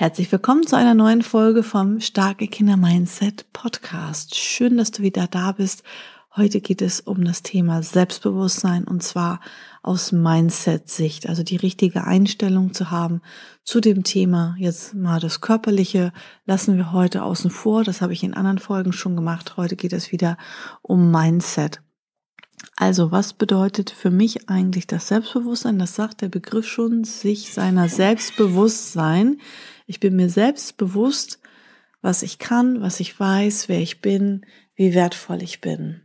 Herzlich willkommen zu einer neuen Folge vom Starke Kinder Mindset Podcast. Schön, dass du wieder da bist. Heute geht es um das Thema Selbstbewusstsein und zwar aus Mindset-Sicht, also die richtige Einstellung zu haben zu dem Thema. Jetzt mal das Körperliche lassen wir heute außen vor. Das habe ich in anderen Folgen schon gemacht. Heute geht es wieder um Mindset. Also, was bedeutet für mich eigentlich das Selbstbewusstsein? Das sagt der Begriff schon, sich seiner Selbstbewusstsein. Ich bin mir selbst bewusst, was ich kann, was ich weiß, wer ich bin, wie wertvoll ich bin.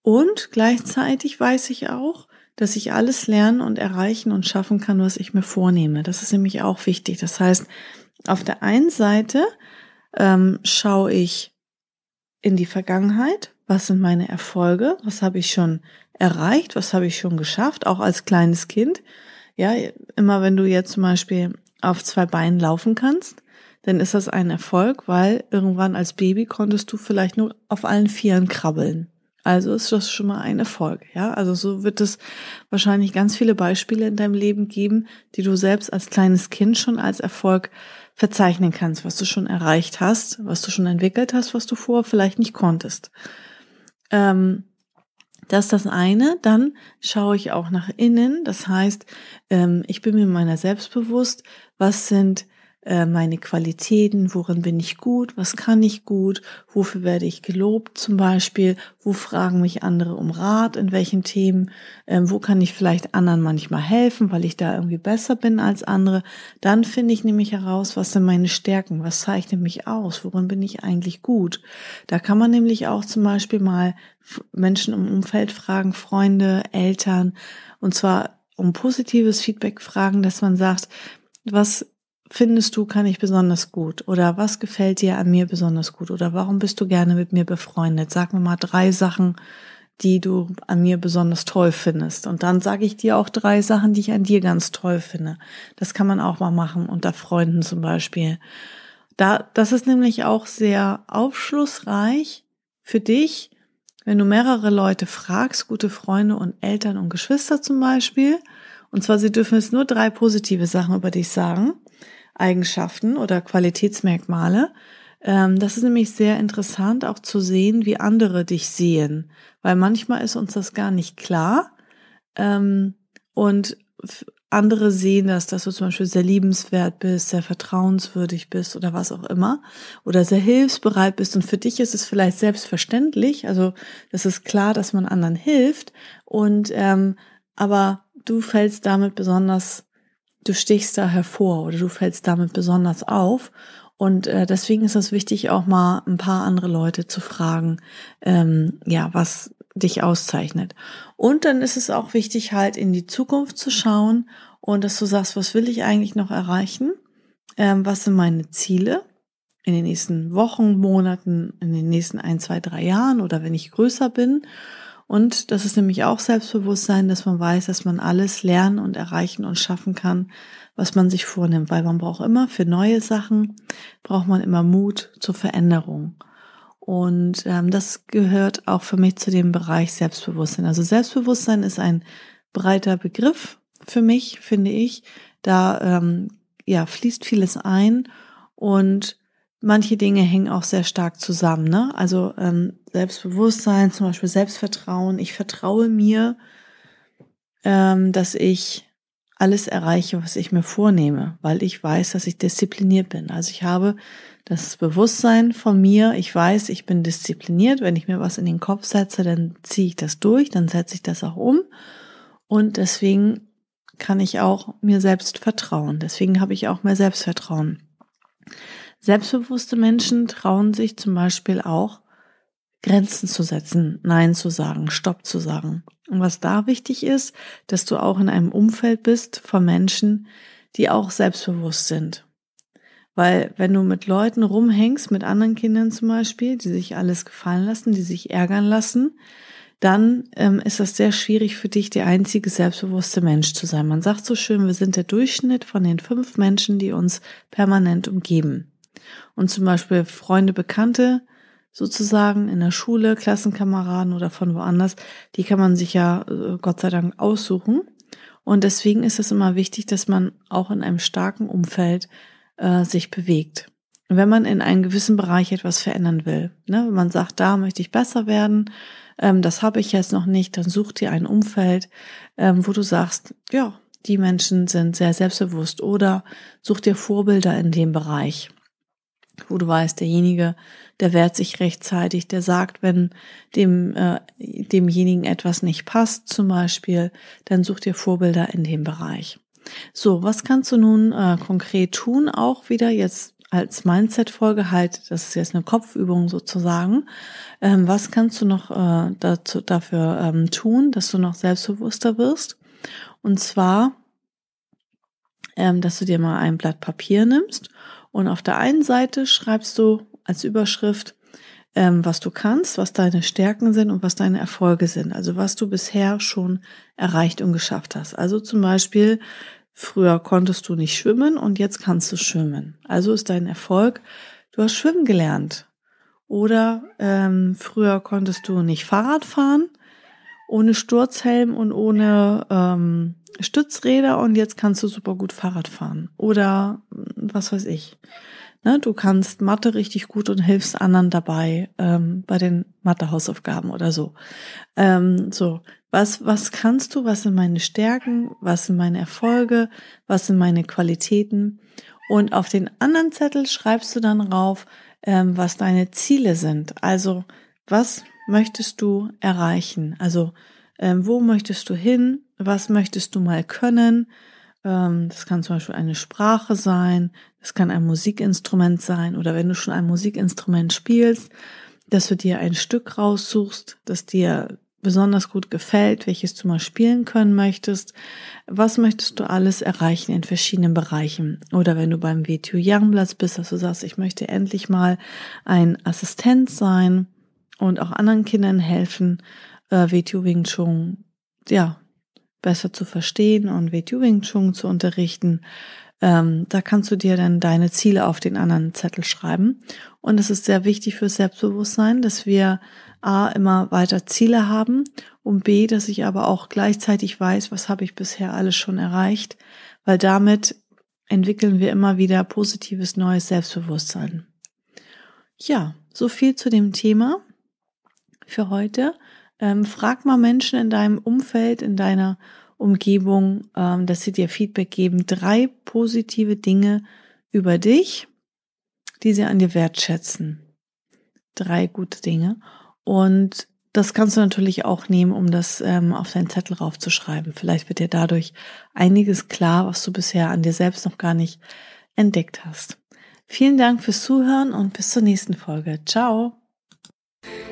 Und gleichzeitig weiß ich auch, dass ich alles lernen und erreichen und schaffen kann, was ich mir vornehme. Das ist nämlich auch wichtig. Das heißt, auf der einen Seite ähm, schaue ich in die Vergangenheit, was sind meine Erfolge, was habe ich schon erreicht, was habe ich schon geschafft, auch als kleines Kind. Ja, immer wenn du jetzt zum Beispiel auf zwei Beinen laufen kannst, dann ist das ein Erfolg, weil irgendwann als Baby konntest du vielleicht nur auf allen Vieren krabbeln. Also ist das schon mal ein Erfolg, ja. Also so wird es wahrscheinlich ganz viele Beispiele in deinem Leben geben, die du selbst als kleines Kind schon als Erfolg verzeichnen kannst, was du schon erreicht hast, was du schon entwickelt hast, was du vorher vielleicht nicht konntest. Ähm, das ist das eine. Dann schaue ich auch nach innen. Das heißt, ähm, ich bin mir meiner selbst bewusst, was sind äh, meine Qualitäten, worin bin ich gut, was kann ich gut, wofür werde ich gelobt zum Beispiel, wo fragen mich andere um Rat, in welchen Themen, ähm, wo kann ich vielleicht anderen manchmal helfen, weil ich da irgendwie besser bin als andere. Dann finde ich nämlich heraus, was sind meine Stärken, was zeichnet mich aus, worin bin ich eigentlich gut. Da kann man nämlich auch zum Beispiel mal Menschen im Umfeld fragen, Freunde, Eltern, und zwar um positives Feedback fragen, dass man sagt, was findest du, kann ich besonders gut? Oder was gefällt dir an mir besonders gut? Oder warum bist du gerne mit mir befreundet? Sag mir mal drei Sachen, die du an mir besonders toll findest. Und dann sage ich dir auch drei Sachen, die ich an dir ganz toll finde. Das kann man auch mal machen unter Freunden zum Beispiel. Da, das ist nämlich auch sehr aufschlussreich für dich, wenn du mehrere Leute fragst, gute Freunde und Eltern und Geschwister zum Beispiel. Und zwar, sie dürfen jetzt nur drei positive Sachen über dich sagen. Eigenschaften oder Qualitätsmerkmale. Ähm, das ist nämlich sehr interessant auch zu sehen, wie andere dich sehen, weil manchmal ist uns das gar nicht klar. Ähm, und andere sehen das, dass du zum Beispiel sehr liebenswert bist, sehr vertrauenswürdig bist oder was auch immer oder sehr hilfsbereit bist und für dich ist es vielleicht selbstverständlich, also das ist klar, dass man anderen hilft und ähm, aber du fällst damit besonders du stichst da hervor oder du fällst damit besonders auf. Und äh, deswegen ist es wichtig, auch mal ein paar andere Leute zu fragen, ähm, ja, was dich auszeichnet. Und dann ist es auch wichtig, halt in die Zukunft zu schauen und dass du sagst, was will ich eigentlich noch erreichen? Ähm, was sind meine Ziele in den nächsten Wochen, Monaten, in den nächsten ein, zwei, drei Jahren oder wenn ich größer bin? Und das ist nämlich auch Selbstbewusstsein, dass man weiß, dass man alles lernen und erreichen und schaffen kann, was man sich vornimmt, weil man braucht immer für neue Sachen, braucht man immer Mut zur Veränderung. Und ähm, das gehört auch für mich zu dem Bereich Selbstbewusstsein. Also Selbstbewusstsein ist ein breiter Begriff für mich, finde ich. Da ähm, ja fließt vieles ein und manche Dinge hängen auch sehr stark zusammen. Ne? Also ähm, Selbstbewusstsein, zum Beispiel Selbstvertrauen. Ich vertraue mir, ähm, dass ich alles erreiche, was ich mir vornehme, weil ich weiß, dass ich diszipliniert bin. Also ich habe das Bewusstsein von mir, ich weiß, ich bin diszipliniert. Wenn ich mir was in den Kopf setze, dann ziehe ich das durch, dann setze ich das auch um. Und deswegen kann ich auch mir selbst vertrauen. Deswegen habe ich auch mehr Selbstvertrauen. Selbstbewusste Menschen trauen sich zum Beispiel auch, Grenzen zu setzen, Nein zu sagen, Stopp zu sagen. Und was da wichtig ist, dass du auch in einem Umfeld bist von Menschen, die auch selbstbewusst sind. Weil wenn du mit Leuten rumhängst, mit anderen Kindern zum Beispiel, die sich alles gefallen lassen, die sich ärgern lassen, dann ähm, ist das sehr schwierig für dich, der einzige selbstbewusste Mensch zu sein. Man sagt so schön, wir sind der Durchschnitt von den fünf Menschen, die uns permanent umgeben. Und zum Beispiel Freunde, Bekannte sozusagen in der Schule, Klassenkameraden oder von woanders, die kann man sich ja äh, Gott sei Dank aussuchen. Und deswegen ist es immer wichtig, dass man auch in einem starken Umfeld äh, sich bewegt. Wenn man in einem gewissen Bereich etwas verändern will, ne, wenn man sagt, da möchte ich besser werden, ähm, das habe ich jetzt noch nicht, dann such dir ein Umfeld, ähm, wo du sagst, ja, die Menschen sind sehr selbstbewusst oder such dir Vorbilder in dem Bereich, wo du weißt, derjenige, der wehrt sich rechtzeitig, der sagt, wenn dem, äh, demjenigen etwas nicht passt, zum Beispiel, dann such dir Vorbilder in dem Bereich. So, was kannst du nun äh, konkret tun? Auch wieder jetzt als Mindset-Folge halt, das ist jetzt eine Kopfübung sozusagen. Ähm, was kannst du noch äh, dazu, dafür ähm, tun, dass du noch selbstbewusster wirst? Und zwar, ähm, dass du dir mal ein Blatt Papier nimmst und auf der einen Seite schreibst du als Überschrift, ähm, was du kannst, was deine Stärken sind und was deine Erfolge sind. Also was du bisher schon erreicht und geschafft hast. Also zum Beispiel, Früher konntest du nicht schwimmen und jetzt kannst du schwimmen. Also ist dein Erfolg, du hast schwimmen gelernt. Oder ähm, früher konntest du nicht Fahrrad fahren, ohne Sturzhelm und ohne ähm, Stützräder und jetzt kannst du super gut Fahrrad fahren. Oder was weiß ich. Ne, du kannst Mathe richtig gut und hilfst anderen dabei ähm, bei den Mathe-Hausaufgaben oder so. Ähm, so, was, was kannst du? Was sind meine Stärken? Was sind meine Erfolge? Was sind meine Qualitäten? Und auf den anderen Zettel schreibst du dann rauf, ähm, was deine Ziele sind. Also, was möchtest du erreichen? Also, ähm, wo möchtest du hin? Was möchtest du mal können? Ähm, das kann zum Beispiel eine Sprache sein, das kann ein Musikinstrument sein oder wenn du schon ein Musikinstrument spielst, dass du dir ein Stück raussuchst, das dir besonders gut gefällt, welches du mal spielen können möchtest. Was möchtest du alles erreichen in verschiedenen Bereichen? Oder wenn du beim WTO Youngblatts bist, dass du sagst, ich möchte endlich mal ein Assistent sein und auch anderen Kindern helfen, äh, WTO Wing Chun, ja, besser zu verstehen und WTU Wing Chun zu unterrichten. Ähm, da kannst du dir dann deine Ziele auf den anderen Zettel schreiben. Und es ist sehr wichtig für Selbstbewusstsein, dass wir A, immer weiter Ziele haben und B, dass ich aber auch gleichzeitig weiß, was habe ich bisher alles schon erreicht, weil damit entwickeln wir immer wieder positives neues Selbstbewusstsein. Ja, so viel zu dem Thema für heute. Ähm, frag mal Menschen in deinem Umfeld, in deiner Umgebung, ähm, dass sie dir Feedback geben. Drei positive Dinge über dich, die sie an dir wertschätzen. Drei gute Dinge. Und das kannst du natürlich auch nehmen, um das ähm, auf deinen Zettel raufzuschreiben. Vielleicht wird dir dadurch einiges klar, was du bisher an dir selbst noch gar nicht entdeckt hast. Vielen Dank fürs Zuhören und bis zur nächsten Folge. Ciao.